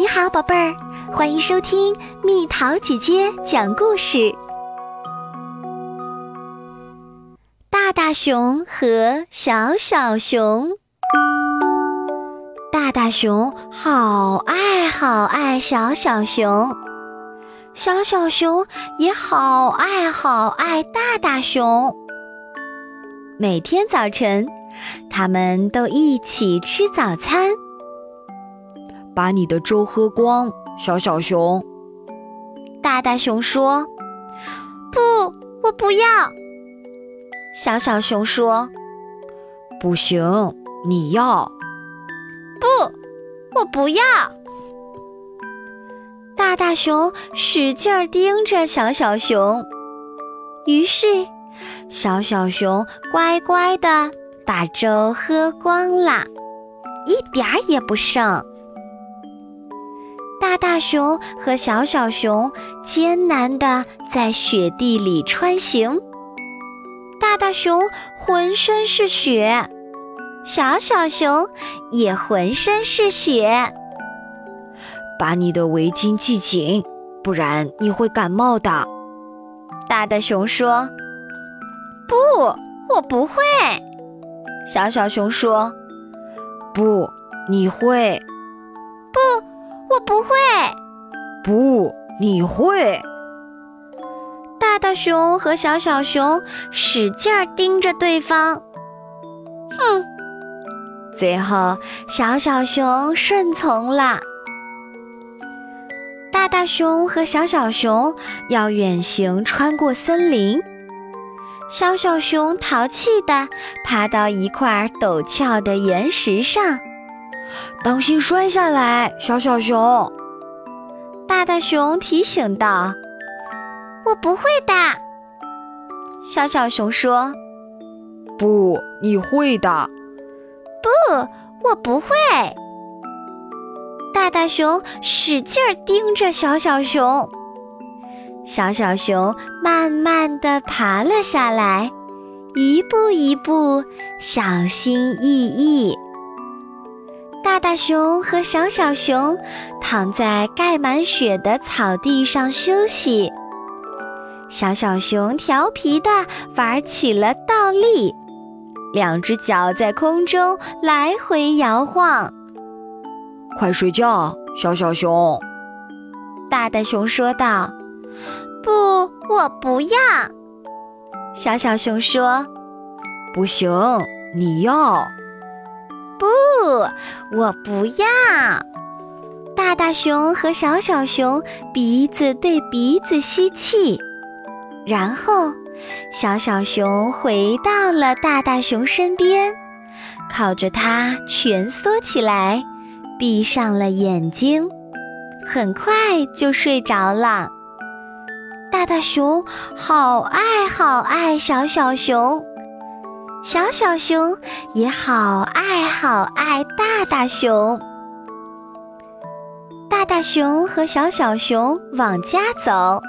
你好，宝贝儿，欢迎收听蜜桃姐姐讲故事。大大熊和小小熊，大大熊好爱好爱小小熊，小小熊也好爱好爱大大熊。每天早晨，他们都一起吃早餐。把你的粥喝光，小小熊。大大熊说：“不，我不要。”小小熊说：“不行，你要。”“不，我不要。”大大熊使劲儿盯着小小熊，于是小小熊乖乖的把粥喝光了，一点儿也不剩。大大熊和小小熊艰难地在雪地里穿行。大大熊浑身是雪，小小熊也浑身是雪。把你的围巾系紧，不然你会感冒的。大大熊说：“不，我不会。”小小熊说：“不，你会。”不。我不会，不，你会。大大熊和小小熊使劲儿盯着对方，哼！最后，小小熊顺从了。大大熊和小小熊要远行，穿过森林。小小熊淘气地爬到一块陡峭的岩石上。当心摔下来，小小熊！大大熊提醒道：“我不会的。”小小熊说：“不，你会的。”“不，我不会。”大大熊使劲儿盯着小小熊，小小熊慢慢地爬了下来，一步一步，小心翼翼。大大熊和小小熊躺在盖满雪的草地上休息。小小熊调皮地玩起了倒立，两只脚在空中来回摇晃。快睡觉，小小熊！大大熊说道。不，我不要。小小熊说。不行，你要。不，我不要。大大熊和小小熊鼻子对鼻子吸气，然后小小熊回到了大大熊身边，靠着它蜷缩起来，闭上了眼睛，很快就睡着了。大大熊好爱好爱小小熊。小小熊也好爱好爱大大熊。大大熊和小小熊往家走，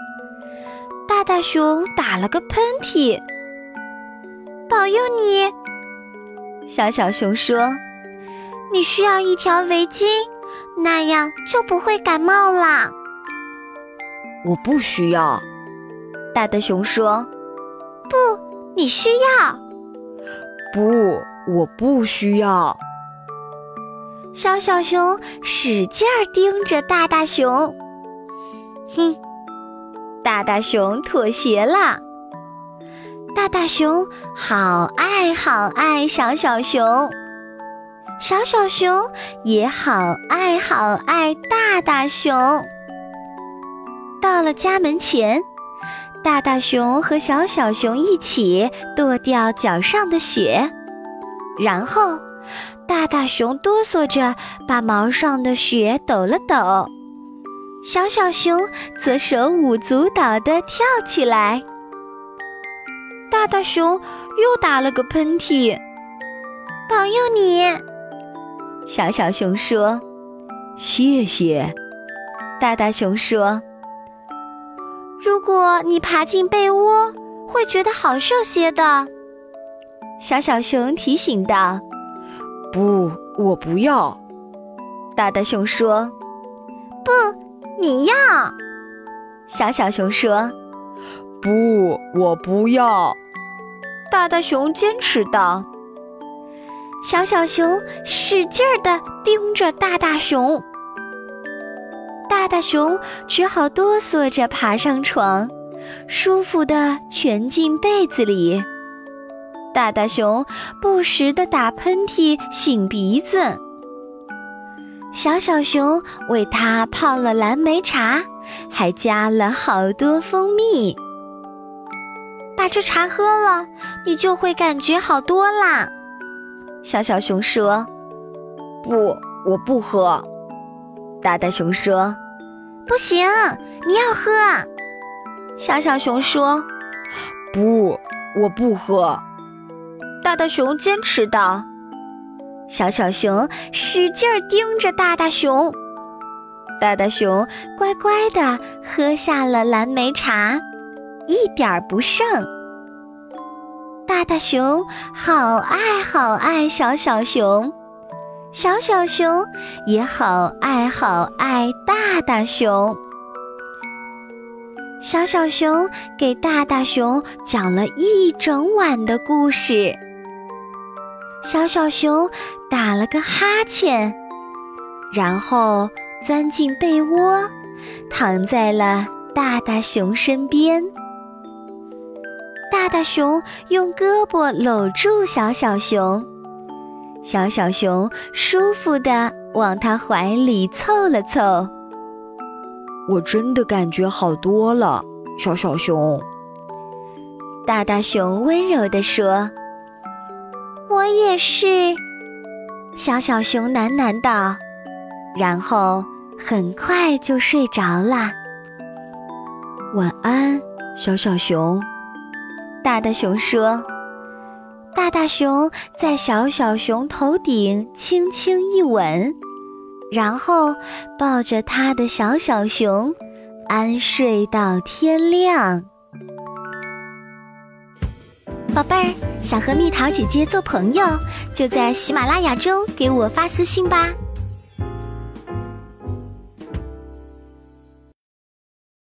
大大熊打了个喷嚏。保佑你，小小熊说：“你需要一条围巾，那样就不会感冒啦。”我不需要，大大熊说：“不，你需要。”不，我不需要。小小熊使劲儿盯着大大熊，哼，大大熊妥协了。大大熊好爱好爱小小熊，小小熊也好爱好爱大大熊。到了家门前。大大熊和小小熊一起跺掉脚上的雪，然后大大熊哆嗦着把毛上的雪抖了抖，小小熊则手舞足蹈地跳起来。大大熊又打了个喷嚏，保佑你！小小熊说：“谢谢。”大大熊说。如果你爬进被窝，会觉得好受些的。小小熊提醒道：“不，我不要。”大大熊说：“不你要。小小熊说：“不，我不要。”大大熊坚持道。小小熊使劲儿地盯着大大熊，大大熊只好哆嗦着爬上床，舒服地蜷进被子里。大大熊不时地打喷嚏、擤鼻子。小小熊为它泡了蓝莓茶，还加了好多蜂蜜。把这茶喝了，你就会感觉好多啦。小小熊说：“不，我不喝。”大大熊说：“不行，你要喝。”小小熊说：“不，我不喝。”大大熊坚持道。小小熊使劲儿盯着大大熊，大大熊乖乖的喝下了蓝莓茶，一点儿不剩。大大熊好爱好爱小小熊，小小熊也好爱好爱大大熊。小小熊给大大熊讲了一整晚的故事。小小熊打了个哈欠，然后钻进被窝，躺在了大大熊身边。大大熊用胳膊搂住小小熊，小小熊舒服地往他怀里凑了凑。我真的感觉好多了，小小熊。大大熊温柔地说：“我也是。”小小熊喃喃道，然后很快就睡着了。晚安，小小熊。大大熊说：“大大熊在小小熊头顶轻轻一吻，然后抱着他的小小熊，安睡到天亮。”宝贝儿，想和蜜桃姐姐做朋友，就在喜马拉雅中给我发私信吧。